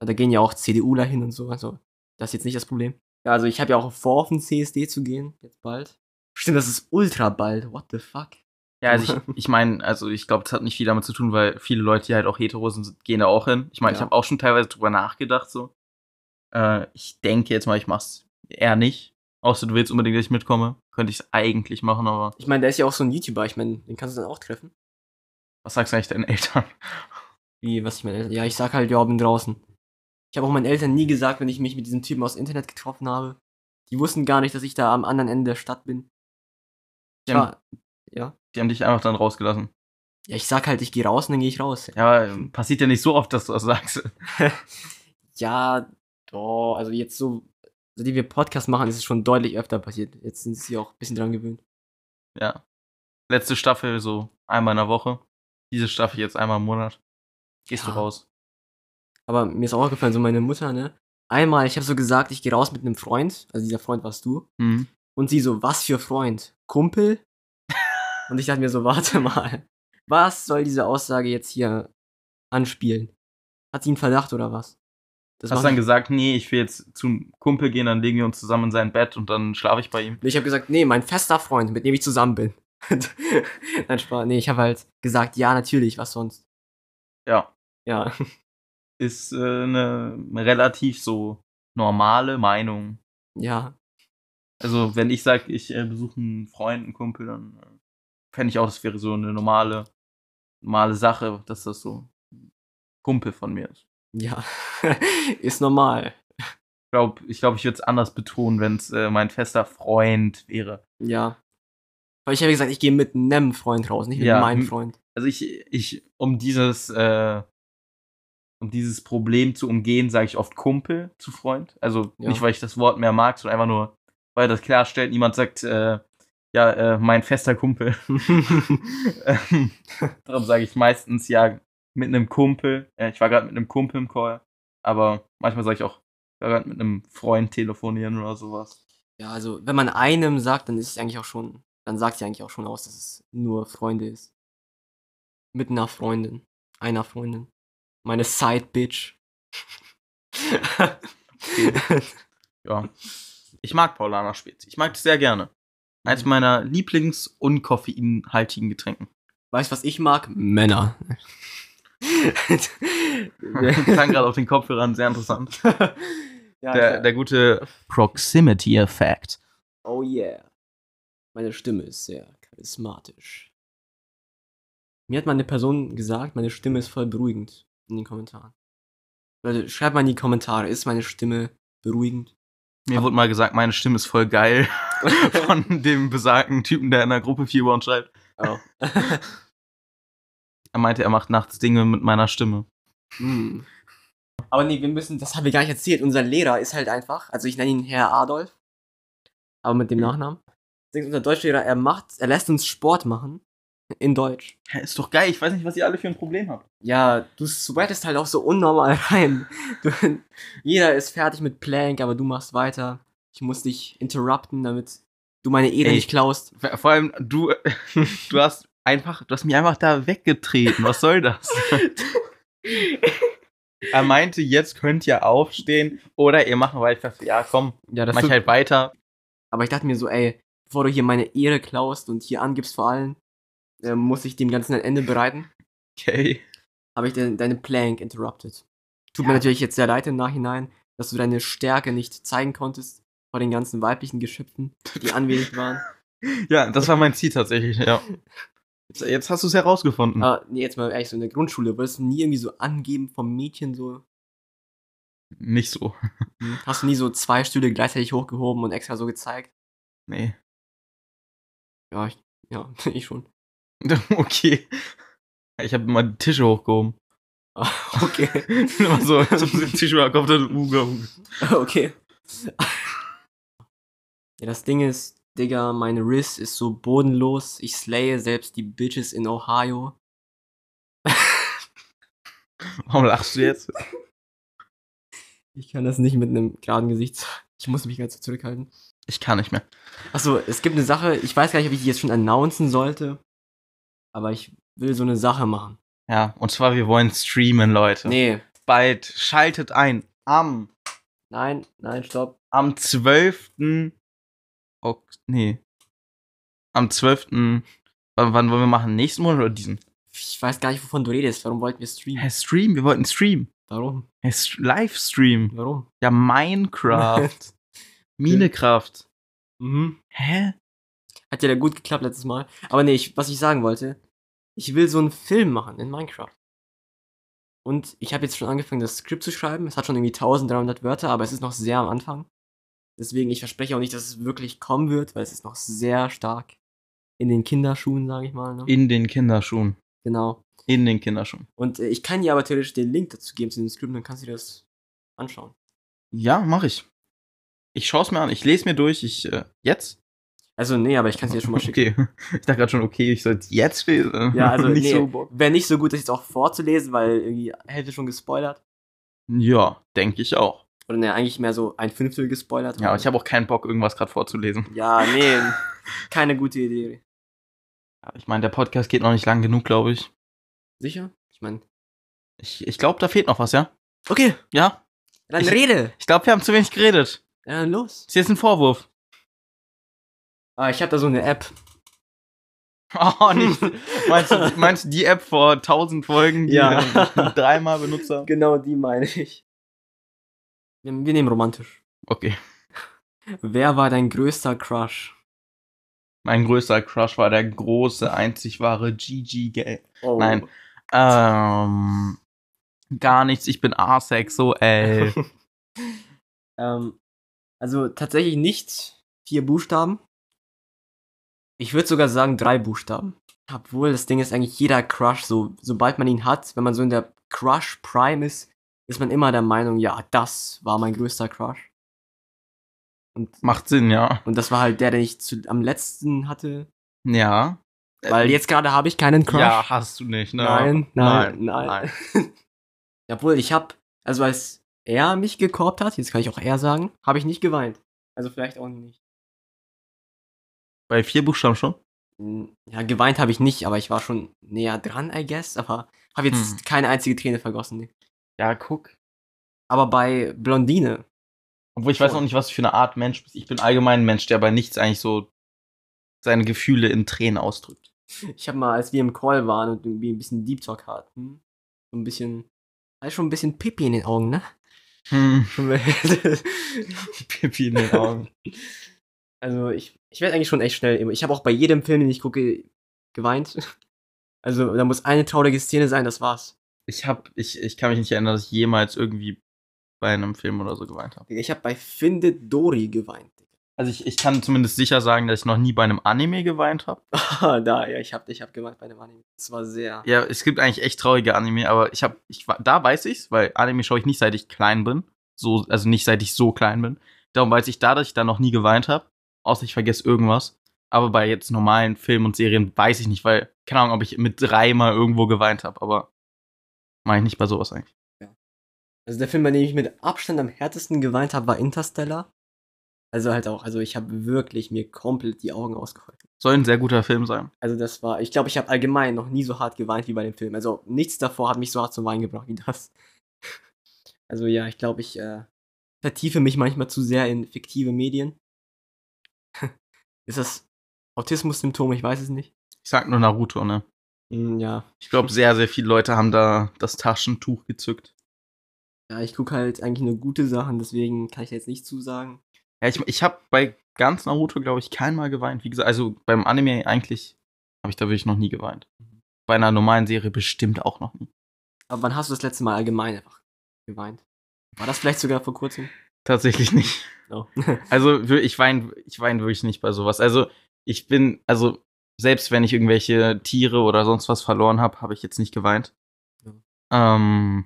Da gehen ja auch CDUler hin und so. Also das ist jetzt nicht das Problem. Ja, also ich habe ja auch vor, auf den CSD zu gehen. Jetzt bald. Stimmt, das ist ultra bald. What the fuck? Ja, also ich, ich meine, also ich glaube, das hat nicht viel damit zu tun, weil viele Leute, die halt auch hetero sind, gehen da auch hin. Ich meine, ich Ja. habe auch schon teilweise drüber nachgedacht so. Äh, ich denke jetzt mal, ich mach's eher nicht. Außer du willst unbedingt, dass ich mitkomme. Könnte ich es eigentlich machen, aber Ich meine, der ist ja auch so ein YouTuber. Ich meine, den kannst du dann auch treffen. Was sagst du eigentlich deinen Eltern? Wie, was ich meine Eltern? Ja, ich sag halt, ja, bin draußen. Ich habe auch meinen Eltern nie gesagt, wenn ich mich mit diesem Typen aus Internet getroffen habe. Die wussten gar nicht, dass ich da am anderen Ende der Stadt bin. Die haben, Ja, ja. die haben dich einfach dann rausgelassen. Ja, ich sag halt, ich gehe raus und dann gehe ich raus. Ja, aber passiert ja nicht so oft, dass du das sagst. ja, doch, also jetzt so, seitdem wir Podcast machen, ist es schon deutlich öfter passiert. Jetzt sind sie auch ein bisschen dran gewöhnt. Ja. Letzte Staffel so einmal in der Woche. Diese Staffel jetzt einmal im Monat. Gehst Ja. du raus. Aber mir ist auch aufgefallen, so meine Mutter, ne? Einmal, ich habe so gesagt, ich gehe raus mit einem Freund, also dieser Freund warst du. Mhm. Und sie so, was für Freund? Kumpel? und ich dachte mir so, warte mal, was soll diese Aussage jetzt hier anspielen? Hat sie einen Verdacht oder was? Das Hast dann gesagt, nee, ich will jetzt zum Kumpel gehen, dann legen wir uns zusammen in sein Bett und dann schlafe ich bei ihm. Nee, ich habe gesagt, nee, mein fester Freund, mit dem ich zusammen bin. Nein, Spaß. Nee, ich habe halt gesagt, ja, natürlich, was sonst? Ja. Ja. Ist äh, eine relativ so normale Meinung. Ja. Also, wenn ich sage, ich äh, besuche einen Freund, einen Kumpel, dann äh, fände ich auch, das wäre so eine normale, normale Sache, dass das so ein Kumpel von mir ist. Ja. ist normal. Ich glaube, ich, glaub, ich würde es anders betonen, wenn es äh, mein fester Freund wäre. Ja. Weil ich habe gesagt, ich gehe mit einem Freund raus, nicht mit Ja, meinem Freund. Also ich, ich, um dieses, äh, um dieses Problem zu umgehen, sage ich oft Kumpel zu Freund. Also Ja. nicht, weil ich das Wort mehr mag, sondern einfach nur, weil das klarstellt, niemand sagt, äh, Ja, äh, mein fester Kumpel. ähm, darum sage ich meistens ja mit einem Kumpel. Äh, ich war gerade mit einem Kumpel im Call, aber manchmal sage ich auch, ich war gerade mit einem Freund telefonieren oder sowas. Ja, also wenn man einem sagt, dann ist es eigentlich auch schon, dann sagt sie eigentlich auch schon aus, dass es nur Freunde ist. Mit einer Freundin. Einer Freundin. Meine Side Bitch. Ja. Ich mag Paulaner Spezi. Ich mag das sehr gerne. Eins meiner Lieblings- und koffeinhaltigen Getränken. weißt du, was ich mag? Männer. Klang gerade auf den Kopfhörern sehr interessant. ja, Der, der gute Proximity-Effekt. Oh yeah. Meine Stimme ist sehr charismatisch. Mir hat mal eine Person gesagt, meine Stimme ist voll beruhigend in den Kommentaren. Leute, schreibt mal in die Kommentare, ist meine Stimme beruhigend? Mir wurde mal gesagt, meine Stimme ist voll geil. Von dem besagten Typen, der in der Gruppe 4 bei uns schreibt. Oh. Er meinte, er macht nachts Dinge mit meiner Stimme. Hm. Aber nee, wir müssen, das haben wir gar nicht erzählt. Unser Lehrer ist halt einfach, also ich nenne ihn Herr Adolf, aber mit dem Mhm. Nachnamen. Deswegen unser Deutschlehrer, er macht, er lässt uns Sport machen in Deutsch. Ja, ist doch geil. Ich weiß nicht, was ihr alle für ein Problem habt. Ja, du sweatest halt auch so unnormal rein. Du, jeder ist fertig mit Plank, aber du machst weiter. Ich muss dich interrupten, damit du meine Ehre Ey. nicht klaust. Vor allem, du, du hast einfach, du hast mich einfach da weggetreten. Was soll das? er meinte, jetzt könnt ihr aufstehen oder ihr macht weiter. Ja, komm, Ja, das mach ich halt weiter. Aber ich dachte mir so, ey, bevor du hier meine Ehre klaust und hier angibst vor allen, äh, muss ich dem Ganzen ein Ende bereiten. Okay. Habe ich de deine Plank interrupted. Tut Ja. mir natürlich jetzt sehr leid im Nachhinein, dass du deine Stärke nicht zeigen konntest vor den ganzen weiblichen Geschöpfen, die anwesend waren. Ja, das war mein Ziel tatsächlich, ja. Jetzt, jetzt hast du es herausgefunden. Aber nee, jetzt mal ehrlich, so in der Grundschule, würdest du nie irgendwie so angeben vom Mädchen so? Nicht so. Hm? Hast du nie so zwei Stühle gleichzeitig hochgehoben und extra so gezeigt? Nee. Ja, ich, ja, ich schon. Okay. Ich habe mal die Tische hochgehoben. Ah, Okay. Immer so, den Tisch über den Kopf, dann Uga, Uga. okay. Ja, das Ding ist, Digga, mein Riss ist so bodenlos. Ich slaye selbst die Bitches in Ohio. Warum lachst du jetzt? Ich kann das nicht mit einem geraden Gesicht. Ich muss mich ganz zurückhalten. Ich kann nicht mehr. Achso, es gibt eine Sache, ich weiß gar nicht, ob ich die jetzt schon announcen sollte. Aber ich will so eine Sache machen. Ja, und zwar, wir wollen streamen, Leute. Nee. Bald schaltet ein. Am, Nein, nein, stopp. am 12. Ok nee. Am 12. Wann, wann wollen wir machen? Nächsten Monat oder diesen? Ich weiß gar nicht, wovon du redest. Warum wollten wir streamen? Hä, Stream? Wir wollten Stream. Warum? St- Livestream. Warum? Ja, Minecraft. Minecraft. mhm. Hä? Hat ja gut geklappt letztes Mal. Aber nee, ich, was ich sagen wollte, ich will so einen Film machen in Minecraft. Und ich habe jetzt schon angefangen, das Skript zu schreiben. Es hat schon irgendwie 1300 Wörter, aber es ist noch sehr am Anfang. Deswegen, ich verspreche auch nicht, dass es wirklich kommen wird, weil es ist noch sehr stark in den Kinderschuhen, sage ich mal. Ne? In den Kinderschuhen. Genau. In den Kinderschuhen. Und äh, ich kann dir aber theoretisch den Link dazu geben zu dem Skript, dann kannst du dir das anschauen. Ja, mach ich. Ich schaue es mir an. Ich lese mir durch. Ich, äh, jetzt? Also, nee, aber ich kann es dir schon mal schicken. Okay. Ich dachte gerade schon, okay, ich soll jetzt lesen. Ja, also nicht nee, so wäre nicht so gut, das jetzt auch vorzulesen, weil irgendwie Hälfte schon gespoilert. Ja, denke ich auch. Oder ne, eigentlich mehr so ein Fünftel gespoilert. Ja, aber ich habe auch keinen Bock, irgendwas gerade vorzulesen. Ja, nee, keine gute Idee. Ja, Ich meine, der Podcast geht noch nicht lang genug, glaube ich. Sicher? Ich meine. Ich, ich glaube, da fehlt noch was, ja? Okay, Ja? dann Ich- rede. Ich glaube, wir haben zu wenig geredet. Ja, los. Ist jetzt ein Vorwurf. Ah, ich habe da so eine App. Oh, nicht. meinst, du, meinst du die App vor 1000 Folgen, die Ja. dreimal benutzt haben? Genau die meine ich. Wir, wir nehmen romantisch. Okay. Wer war dein größter Crush? Mein größter Crush war der große, einzig wahre GG Gay. Oh. Nein. Ähm, gar nichts, ich bin asexuell. ähm, also tatsächlich nicht vier Buchstaben. Ich würde sogar sagen drei Buchstaben. Obwohl das Ding ist eigentlich jeder Crush so, sobald man ihn hat, wenn man so in der Crush Prime ist, ist man immer der Meinung, ja, das war mein größter Crush. Und, Macht Sinn, ja. und das war halt der, den ich zu, am letzten hatte. Ja. Weil jetzt gerade habe ich keinen Crush. Ja, hast du nicht, ne? Nein, nein, nein. nein. Obwohl, ich habe, also als er mich gekorbt hat, jetzt kann ich auch er sagen, habe ich nicht geweint. Also vielleicht auch nicht. Bei vier Buchstaben schon? Hm, Ja, geweint habe ich nicht, aber ich war schon näher dran, I guess. Aber habe jetzt Hm. keine einzige Träne vergossen. nee. Ja, guck. Aber bei Blondine, Obwohl ich weiß Schon. noch nicht, was du für eine Art Mensch bist. Ich bin allgemein ein Mensch, der bei nichts eigentlich so seine Gefühle in Tränen ausdrückt. ich habe mal, als wir im Call waren und irgendwie ein bisschen Deep Talk hatten, so ein bisschen, also schon ein bisschen Pipi in den Augen, ne? Hm. Pipi in den Augen. Also ich, ich werde eigentlich schon echt schnell. Ich habe auch bei jedem Film, den ich gucke, geweint. Also da muss eine traurige Szene sein, das war's. Ich hab, ich, ich kann mich nicht erinnern, dass ich jemals irgendwie bei einem Film oder so geweint habe. Ich habe bei Findet Dory geweint. Also ich, ich kann zumindest sicher sagen, dass ich noch nie bei einem Anime geweint habe. Ah, da, ja, ich habe ich hab geweint bei dem Anime. Das war sehr. Ja, es gibt eigentlich echt traurige Anime, aber ich habe, ich, da weiß ich's, weil Anime schaue ich nicht, seit ich klein bin. So, also nicht seit ich so klein bin. Darum weiß ich da, dass ich da noch nie geweint habe. Außer ich vergesse irgendwas. Aber bei jetzt normalen Filmen und Serien weiß ich nicht, weil, keine Ahnung, ob ich mit drei mal irgendwo geweint habe, aber mache ich nicht bei sowas eigentlich. Also der Film, bei dem ich mit Abstand am härtesten geweint habe, war Interstellar. Also halt auch, also ich habe wirklich mir komplett die Augen ausgeheult. Soll ein sehr guter Film sein. Also das war, ich glaube, ich habe allgemein noch nie so hart geweint wie bei dem Film. Also nichts davor hat mich so hart zum Weinen gebracht wie das. Also ja, ich glaube, ich äh, vertiefe mich manchmal zu sehr in fiktive Medien. Ist das Autismus-Symptom? Ich weiß es nicht. Ich sag nur Naruto, ne? Hm, ja. Ich glaube, sehr, sehr viele Leute haben da das Taschentuch gezückt. Ja, ich gucke halt eigentlich nur gute Sachen, deswegen kann ich da jetzt nicht zusagen. Ja, ich, ich habe bei ganz Naruto, glaube ich, keinmal geweint. Wie gesagt, also beim Anime eigentlich habe ich da wirklich noch nie geweint. Bei einer normalen Serie bestimmt auch noch nie. Aber wann hast du das letzte Mal allgemein einfach geweint? War das vielleicht sogar vor kurzem? Tatsächlich nicht. No. Also wir- ich weine ich wein wirklich nicht bei sowas. Also ich bin, also selbst wenn ich irgendwelche Tiere oder sonst was verloren habe, habe ich jetzt nicht geweint. Ähm,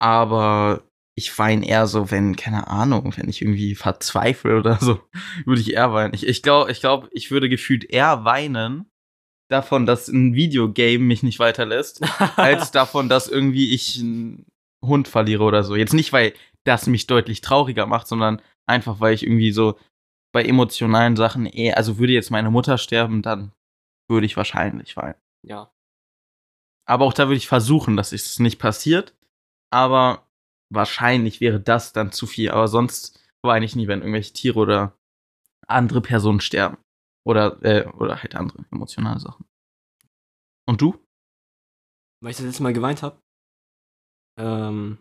aber ich weine eher so, wenn, keine Ahnung, wenn ich irgendwie verzweifle oder so, würde ich eher weinen. Ich, ich glaube, ich, glaub, ich würde gefühlt eher weinen davon, dass ein Videogame mich nicht weiterlässt, als davon, dass irgendwie ich einen Hund verliere oder so. Jetzt nicht, weil das mich deutlich trauriger macht, sondern einfach, weil ich irgendwie so bei emotionalen Sachen eher, also würde jetzt meine Mutter sterben, dann würde ich wahrscheinlich weinen. ja. Aber auch da würde ich versuchen, dass es nicht passiert. Aber wahrscheinlich wäre das dann zu viel. Aber sonst weine ich nie, wenn irgendwelche Tiere oder andere Personen sterben. Oder, äh, oder halt andere emotionale Sachen. Und du? Weil ich das letzte Mal geweint habe? Ähm,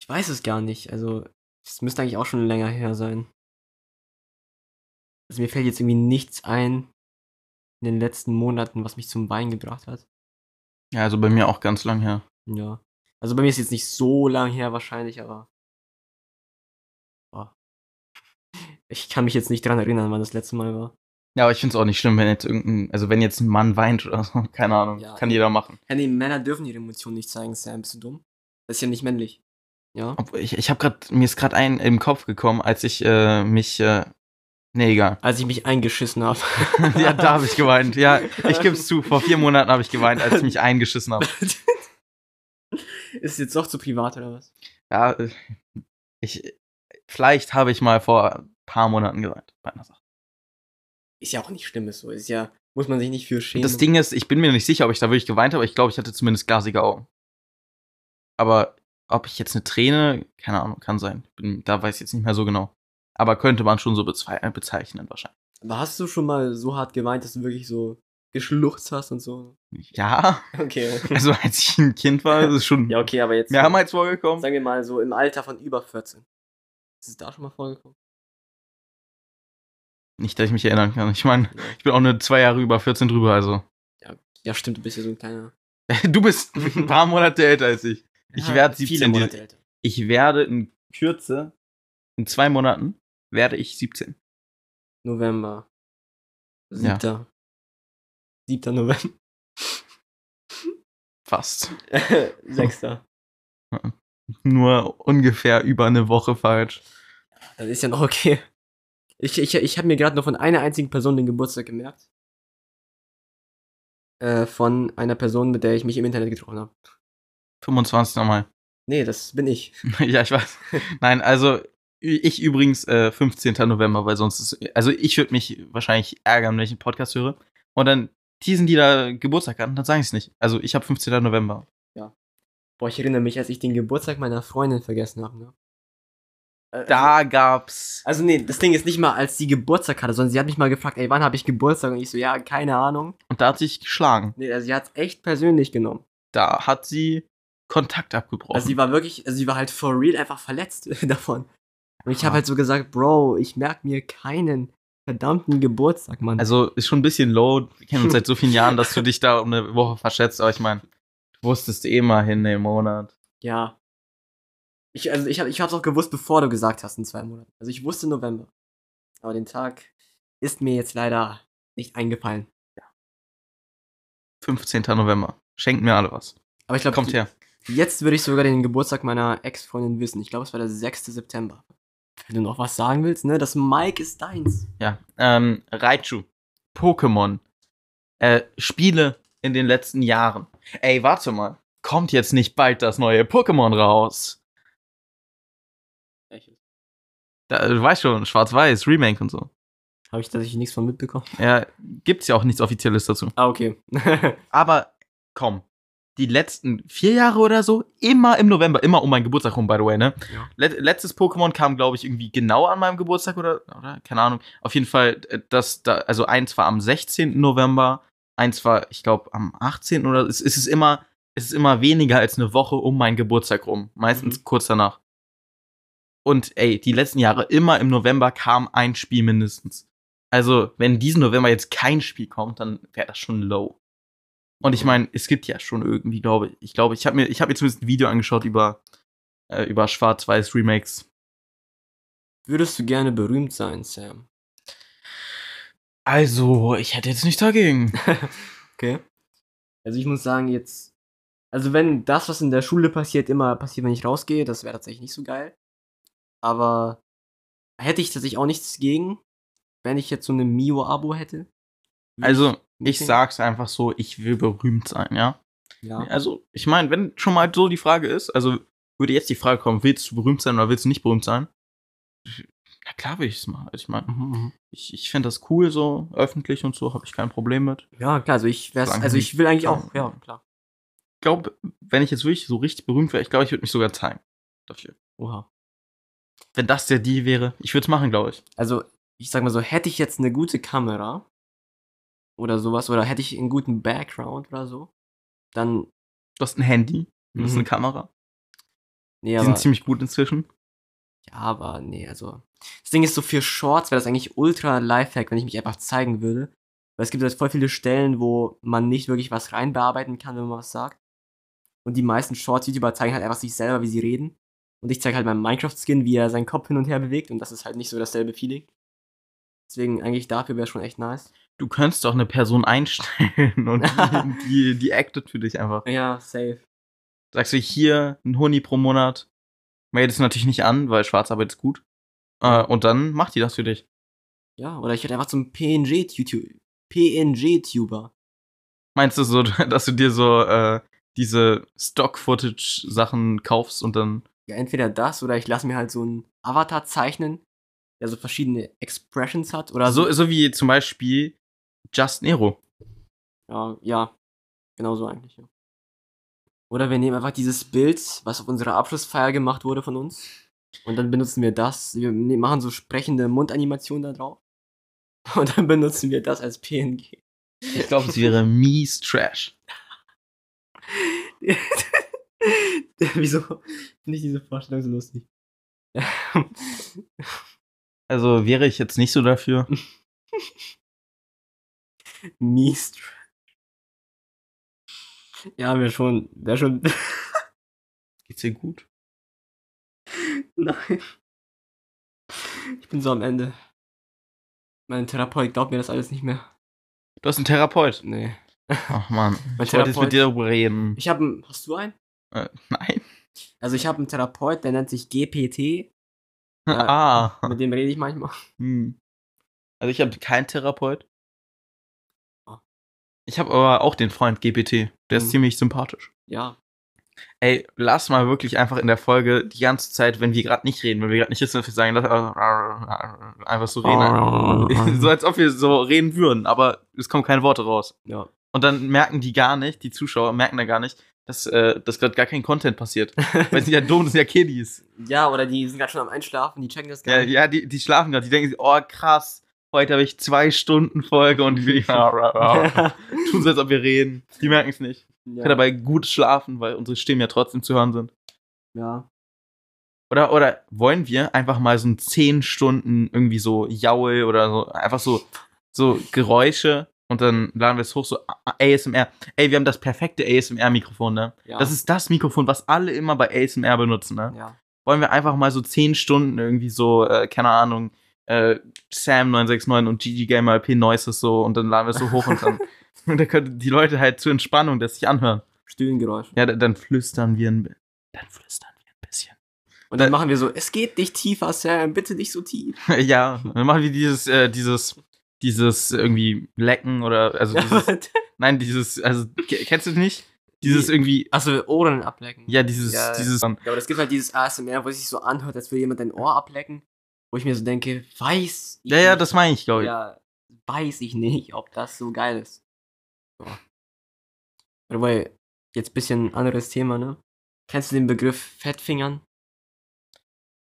ich weiß es gar nicht. Also, es müsste eigentlich auch schon länger her sein. Also, mir fällt jetzt irgendwie nichts ein in den letzten Monaten, was mich zum Weinen gebracht hat. Ja, also bei mir auch ganz lang her. Ja. Also, bei mir ist jetzt nicht so lang her wahrscheinlich, aber. Boah. Ich kann mich jetzt nicht dran erinnern, wann das letzte Mal war. Ja, aber ich finde es auch nicht schlimm, wenn jetzt irgendein, also wenn jetzt ein Mann weint oder so, keine Ahnung, Ja. kann jeder machen. Ja, nee, Männer dürfen ihre Emotionen nicht zeigen, ist ja ein bisschen dumm. Das ist ja nicht männlich. Ja. Obwohl ich, ich habe gerade, mir ist gerade ein im Kopf gekommen, als ich äh, mich, äh, nee, egal. Als ich mich eingeschissen habe. ja, da habe ich geweint. Ja, ich gebe es zu, vor vier Monaten habe ich geweint, als ich mich eingeschissen habe. Ist jetzt doch zu privat oder was? Ja, äh, ich, vielleicht habe ich mal vor ein paar Monaten geweint bei einer Sache. Ist ja auch nicht schlimm, ist so. Ist ja, muss man sich nicht für schämen. Das Ding ist, ich bin mir nicht sicher, ob ich da wirklich geweint habe, aber ich glaube, ich hatte zumindest glasige Augen. Aber ob ich jetzt eine Träne, keine Ahnung, kann sein. Bin, da weiß ich jetzt nicht mehr so genau. Aber könnte man schon so bezeichnen wahrscheinlich. Aber hast du schon mal so hart geweint, dass du wirklich so geschluchzt hast und so? Ja, Okay. also als ich ein Kind war, ist es schon ja, okay, aber jetzt. mehrmals vorgekommen. Sagen wir mal so im Alter von über 14. Ist es da schon mal vorgekommen? Nicht, dass ich mich erinnern kann. Ich meine, Ja. ich bin auch nur zwei Jahre über 14 drüber, also. ja, stimmt, du bist ja so ein kleiner. Du bist ein paar Monate älter als ich. Ich Ja, werd viele 17 Monate älter. Ich werde in Kürze, in zwei Monaten, werde ich 17. November. Ja. 7. 7. November. Fast. 6. Nur ungefähr über eine Woche falsch. Das ist ja noch okay. Ich, ich, ich habe mir gerade noch von einer einzigen Person den Geburtstag gemerkt. Äh, von einer Person, mit der ich mich im Internet getroffen habe. 25. Mai. Nee, das bin ich. ja, ich weiß. Nein, also ich übrigens äh, 15. November, weil sonst ist. Also ich würde mich wahrscheinlich ärgern, wenn ich einen Podcast höre. Und dann teasen die da Geburtstag an, dann sage ich es nicht. Also ich habe 15. November. Boah, ich erinnere mich, als ich den Geburtstag meiner Freundin vergessen habe. Ne? Äh, Da gab's. Also nee, das Ding ist nicht mal, als sie Geburtstag hatte, sondern sie hat mich mal gefragt, ey, wann habe ich Geburtstag? Und ich so, ja, keine Ahnung. Und da hat sich geschlagen. Nee, also sie hat's echt persönlich genommen. Da hat sie Kontakt abgebrochen. Also sie war wirklich, also sie war halt for real einfach verletzt davon. Und ich habe halt so gesagt, Bro, ich merk mir keinen verdammten Geburtstag, Mann. Also ist schon ein bisschen low. Wir kennen uns seit so vielen Jahren, dass du dich da um eine Woche verschätzt. Aber ich meine, du wusstest eh mal hin im Monat. ja. Ich, also ich, hab, ich hab's auch gewusst, bevor du gesagt hast, in zwei Monaten. Also ich wusste November. Aber den Tag ist mir jetzt leider nicht eingefallen. 15. November. Schenkt mir alle was. Aber ich glaube, Kommt her. Jetzt würde ich sogar den Geburtstag meiner Ex-Freundin wissen. Ich glaube, es war der 6. September. Wenn du noch was sagen willst, ne? Das Mike ist deins. Ja. Ähm, Raichu. Pokémon. Äh, Spiele in den letzten Jahren. Ey, warte mal. Kommt jetzt nicht bald das neue Pokémon raus? Da, du weißt schon, Schwarz-Weiß, Remake und so. Habe ich tatsächlich nichts von mitbekommen. Ja, gibt's ja auch nichts Offizielles dazu. Ah, okay. Aber komm, die letzten vier Jahre oder so, immer im November, immer um meinen Geburtstag rum, by the way, ne? Ja. Let letztes Pokémon kam, glaube ich, irgendwie genau an meinem Geburtstag oder, oder? Keine Ahnung. Auf jeden Fall, äh, das da, also eins war am 16. November, eins war, ich glaube, am 18. oder es, es ist immer, es ist immer weniger als eine Woche um meinen Geburtstag rum. Meistens Mhm. kurz danach. Und ey, die letzten Jahre, immer im November kam ein Spiel mindestens. Also, wenn diesen November jetzt kein Spiel kommt, dann wäre das schon low. Und ich meine, es gibt ja schon irgendwie, glaube ich. Ich glaube, ich habe mir, ich habe mir zumindest ein Video angeschaut über, äh, über Schwarz-Weiß Remakes. Würdest du gerne berühmt sein, Sam? Also, ich hätte jetzt nicht dagegen. Okay. Also ich muss sagen, jetzt. Also wenn das, was in der Schule passiert, immer passiert, wenn ich rausgehe, das wäre tatsächlich nicht so geil. Aber hätte ich tatsächlich auch nichts gegen, wenn ich jetzt so eine Mio-Abo hätte. Also, ich sag's einfach so, ich will berühmt sein, ja. Ja. Also, ich meine, wenn schon mal so die Frage ist, also würde jetzt die Frage kommen, willst du berühmt sein oder willst du nicht berühmt sein? Na klar will ich's mal. Also, ich meine, Mhm, mhm. ich, ich fände das cool so, öffentlich und so, habe ich kein Problem mit. Ja, klar, also ich wär's, also ich will eigentlich auch, Ja. ja, klar. Ich glaube, wenn ich jetzt wirklich so richtig berühmt wäre, ich glaube, ich würde mich sogar zeigen dafür. Oha. Wenn das der Deal wäre, ich würde es machen, glaube ich. Also, ich sag mal so, hätte ich jetzt eine gute Kamera oder sowas, oder hätte ich einen guten Background oder so, dann. Du hast ein Handy, du hast Mhm. eine Kamera. Nee, Die aber, sind ziemlich gut inzwischen. ja, aber nee, also. Das Ding ist so, für Shorts wäre das eigentlich ultra Lifehack, wenn ich mich einfach zeigen würde. Weil es gibt halt voll viele Stellen, wo man nicht wirklich was reinbearbeiten kann, wenn man was sagt. Und die meisten Shorts-YouTuber zeigen halt einfach sich selber, wie sie reden. Und ich zeige halt meinem Minecraft-Skin, wie er seinen Kopf hin und her bewegt. Und das ist halt nicht so dasselbe Feeling. Deswegen eigentlich dafür wäre schon echt nice. Du könntest doch eine Person einstellen und die, die, die actet für dich einfach. Ja, safe. Sagst du hier ein Huni pro Monat, meldet es natürlich nicht an, weil Schwarzarbeit ist gut. Äh, und dann macht die das für dich. Ja, oder ich werde einfach zum PNG-Tuber. PNG-Tuber. Meinst du so, dass du dir so äh, diese Stock-Footage-Sachen kaufst und dann. Ja, entweder das oder ich lasse mir halt so einen Avatar zeichnen, der so verschiedene Expressions hat. Oder So, so wie zum Beispiel Just Nero. Ja, ja. Genau so eigentlich, ja. Oder wir nehmen einfach dieses Bild, was auf unserer Abschlussfeier gemacht wurde von uns. Und dann benutzen wir das. Wir ne- machen so sprechende Mundanimationen da drauf. Und dann benutzen wir das als PNG. Ich glaube, es wäre mies Trash. Wieso finde ich diese Vorstellung so lustig? Also wäre ich jetzt nicht so dafür. Mies. Ja, wäre schon, wäre schon. Geht's dir gut? Nein. Ich bin so am Ende. Mein Therapeut glaubt mir das alles nicht mehr. Du hast einen Therapeut. Nee. Ach man, Mein ich wollte jetzt Therapeut- mit dir darüber reden. Ich habe Hast du einen? Äh, nein. Also ich habe einen Therapeut, der nennt sich GPT. Ah. Mit dem rede ich manchmal. Hm. Also ich habe keinen Therapeut. Ich habe aber auch den Freund GPT. Der ist Mhm. ziemlich sympathisch. Ja. Ey, lass mal wirklich einfach in der Folge die ganze Zeit, wenn wir gerade nicht reden, wenn wir gerade nicht wir sagen, lass, einfach so reden. so als ob wir so reden würden, aber es kommen keine Worte raus. ja. Und dann merken die gar nicht, die Zuschauer merken da gar nicht, dass, äh, dass gerade gar kein Content passiert. Weil sie ja dumm, das sind ja Kiddies. ja, oder die sind gerade schon am Einschlafen, die checken das gar Ja, nicht. ja die, die schlafen gerade, die denken sich, oh krass, heute habe ich zwei Stunden Folge und die will ich tun so, als ob wir reden. Die merken es nicht. Ich kann ja. dabei gut schlafen, weil unsere Stimmen ja trotzdem zu hören sind. ja. Oder, oder wollen wir einfach mal so ein 10 Stunden irgendwie so Jaul oder so, einfach so, so Geräusche und dann laden wir es hoch, so ASMR. Ey, wir haben das perfekte ASMR-Mikrofon, ne? Ja. Das ist das Mikrofon, was alle immer bei ASMR benutzen, ne? ja. Wollen wir einfach mal so 10 Stunden irgendwie so, äh, keine Ahnung, äh, Sam969 und GG Gamer LP Noises so und dann laden wir es so hoch und dann, und dann können die Leute halt zur Entspannung das sich anhören. Stöhngeräusch. Ja, dann, dann flüstern wir ein, bi- dann flüstern wir ein bisschen. Und dann machen wir so, es geht nicht tiefer, Sam, bitte nicht so tief. ja, dann machen wir dieses, äh, dieses, dieses irgendwie Lecken oder, also dieses, nein, dieses, also, ke- kennst du das nicht? Dieses irgendwie, Achso, Ohren ablecken. ja, dieses, Ja, dieses, Ja, aber es gibt halt dieses ASMR, wo es sich so anhört, als würde jemand dein Ohr ablecken. Wo ich mir so denke, weiß ich ja, ja, nicht. das meine ich, glaube ich. Ja, weiß ich nicht, ob das so geil ist. So. Wobei, jetzt bisschen anderes Thema, ne? Kennst du den Begriff Fettfingern?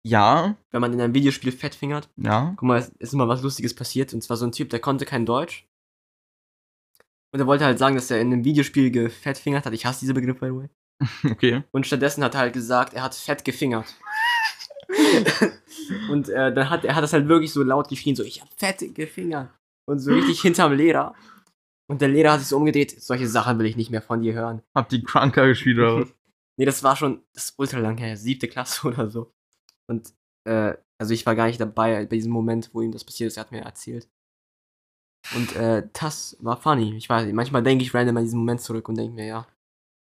Ja, Wenn man in einem Videospiel fettfingert? ja, Guck mal, es ist immer was Lustiges passiert. Und zwar so ein Typ, der konnte kein Deutsch. Und er wollte halt sagen, dass er in einem Videospiel gefettfingert hat. Ich hasse diese Begriffe, by the way. okay. Und stattdessen hat er halt gesagt, er hat fett gefingert. und äh, dann hat er hat das halt wirklich so laut geschrien, so ich hab fett gefingert. Und so richtig hinterm Lehrer. Und der Lehrer hat sich so umgedreht, solche Sachen will ich nicht mehr von dir hören. Hab die Kranker gespielt oder was? Nee, das war schon, das ist ultra lang her, siebte Klasse oder so. Und, äh, also ich war gar nicht dabei bei diesem Moment, wo ihm das passiert ist, er hat mir erzählt. Und, äh, das war funny. Ich weiß nicht, manchmal denke ich random an diesen Moment zurück und denke mir, ja.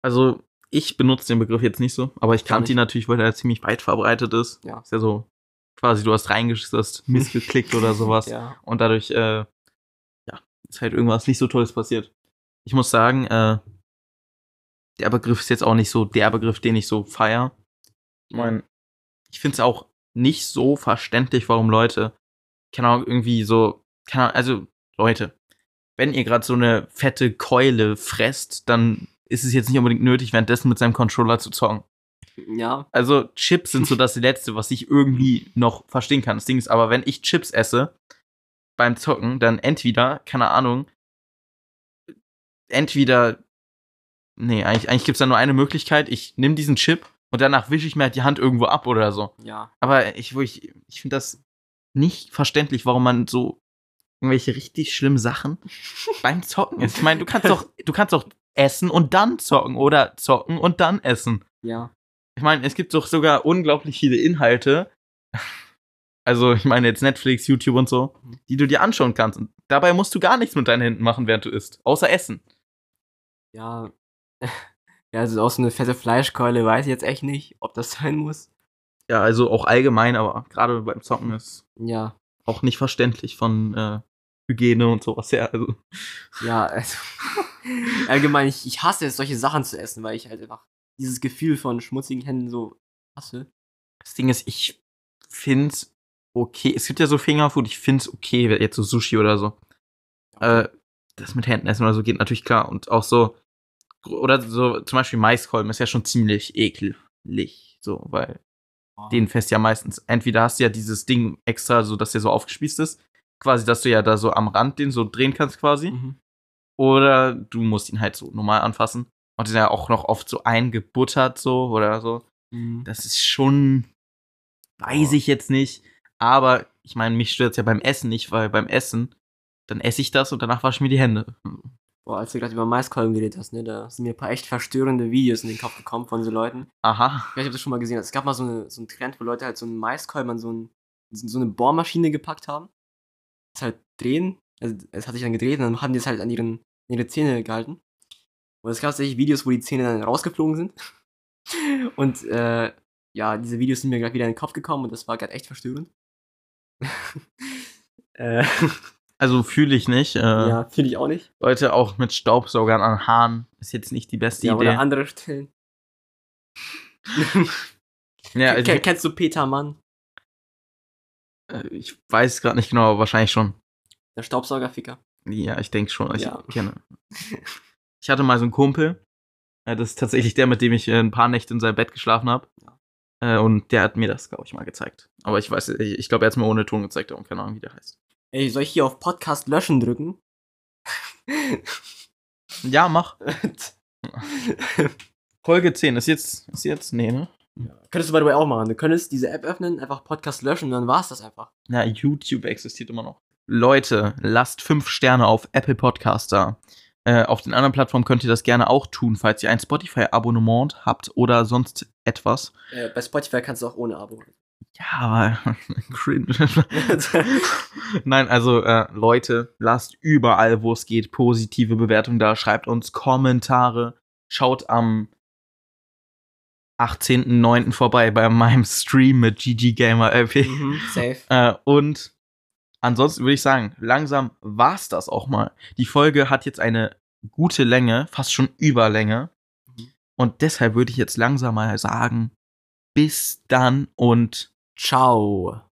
Also, ich benutze den Begriff jetzt nicht so, aber ich kannte ihn natürlich, weil er ziemlich weit verbreitet ist. Ja. Ist ja so, quasi du hast reingestößt, missgeklickt oder sowas. Ja. Und dadurch, äh, ja, ist halt irgendwas nicht so Tolles passiert. Ich muss sagen, äh, der Begriff ist jetzt auch nicht so der Begriff, den ich so feier. Ich meine, ich finde es auch nicht so verständlich, warum Leute, keine Ahnung, irgendwie so, keine Ahnung, also Leute, wenn ihr gerade so eine fette Keule fresst, dann ist es jetzt nicht unbedingt nötig, währenddessen mit seinem Controller zu zocken. Ja. Also Chips sind so das Letzte, was ich irgendwie noch verstehen kann. Das Ding ist aber, wenn ich Chips esse beim Zocken, dann entweder, keine Ahnung, entweder, nee, eigentlich, eigentlich gibt es da nur eine Möglichkeit, ich nehme diesen Chip und danach wische ich mir halt die Hand irgendwo ab oder so. Ja. Aber ich, wo ich, ich finde das nicht verständlich, warum man so irgendwelche richtig schlimmen Sachen beim Zocken ist. Ich meine, du kannst doch, du kannst doch essen und dann zocken oder zocken und dann essen. Ja. Ich meine, es gibt doch sogar unglaublich viele Inhalte. Also, ich meine jetzt Netflix, YouTube und so, Mhm. die du dir anschauen kannst. Und dabei musst du gar nichts mit deinen Händen machen, während du isst. Außer essen. Ja. Ja, also auch so eine fette Fleischkeule weiß ich jetzt echt nicht, ob das sein muss. Ja, also auch allgemein, aber gerade beim Zocken ist Ja. auch nicht verständlich von äh, Hygiene und sowas her. Also, Ja, also. Allgemein, ich, ich hasse es, solche Sachen zu essen, weil ich halt einfach dieses Gefühl von schmutzigen Händen so hasse. das Ding ist, ich find's okay. Es gibt ja so Fingerfood, ich find's okay, jetzt so Sushi oder so. Äh, das mit Händen essen oder so geht natürlich klar. Und auch so, oder so zum Beispiel Maiskolben ist ja schon ziemlich eklig. So, weil den fest ja meistens. Entweder hast du ja dieses Ding extra, so dass der so aufgespießt ist. Quasi, dass du ja da so am Rand den so drehen kannst quasi. Mhm. Oder du musst ihn halt so normal anfassen. Und die sind ja auch noch oft so eingebuttert so oder so. Mhm. Das ist schon, weiß Oh. ich jetzt nicht. Aber ich meine, mich stört es ja beim Essen nicht, weil beim Essen, dann esse ich das und danach wasche ich mir die Hände. Boah, als du gerade über Maiskolben geredet hast, ne, da sind mir ein paar echt verstörende Videos in den Kopf gekommen von so Leuten. Aha. Ich weiß nicht, ob du das schon mal gesehen hast. Es gab mal so, eine, so einen Trend, wo Leute halt so einen Maiskolben an so, ein, so eine Bohrmaschine gepackt haben. Das halt drehen. Also es hat sich dann gedreht und dann haben die es halt an ihren, ihre Zähne gehalten. Und es gab tatsächlich Videos, wo die Zähne dann rausgeflogen sind. Und äh, ja, diese Videos sind mir gerade wieder in den Kopf gekommen und das war gerade echt verstörend. äh, Also fühle ich nicht. Äh, ja, finde ich auch nicht. Leute, auch mit Staubsaugern an Haaren ist jetzt nicht die beste Ja, Idee. oder andere Stellen. ja, also, Ken- Kennst du Peter Mann, äh, ich weiß gerade nicht genau, aber wahrscheinlich schon. der Staubsaugerficker? Ja, ich denke schon. Ich Ja. kenne. Ich hatte mal so einen Kumpel. äh, Das ist tatsächlich der, mit dem ich äh, ein paar Nächte in seinem Bett geschlafen habe. Äh, Und der hat mir das, glaube ich, mal gezeigt. Aber ich weiß, ich, ich glaube, er hat es mir ohne Ton gezeigt, und keine Ahnung, wie der heißt. Ey, soll ich hier auf Podcast löschen drücken? Ja, mach. Folge 10 ist jetzt, ist jetzt, nee, ne? Könntest du by the way auch machen. Du könntest diese App öffnen, einfach Podcast löschen und dann war's das einfach. Ja, YouTube existiert immer noch. Leute, lasst fünf Sterne auf Apple Podcast da. Äh, auf den anderen Plattformen könnt ihr das gerne auch tun, falls ihr ein Spotify-Abonnement habt oder sonst etwas. Äh, bei Spotify kannst du auch ohne Abo. Ja, aber cringe. Nein, also äh, Leute, lasst überall, wo es geht, positive Bewertungen da. Schreibt uns Kommentare. Schaut am 18.09. vorbei bei meinem Stream mit GG Gamer LP. mhm, safe. Äh, und ansonsten würde ich sagen, langsam war's das auch mal. Die Folge hat jetzt eine gute Länge, fast schon Überlänge. Mhm. Und deshalb würde ich jetzt langsam mal sagen, bis dann und Ciao.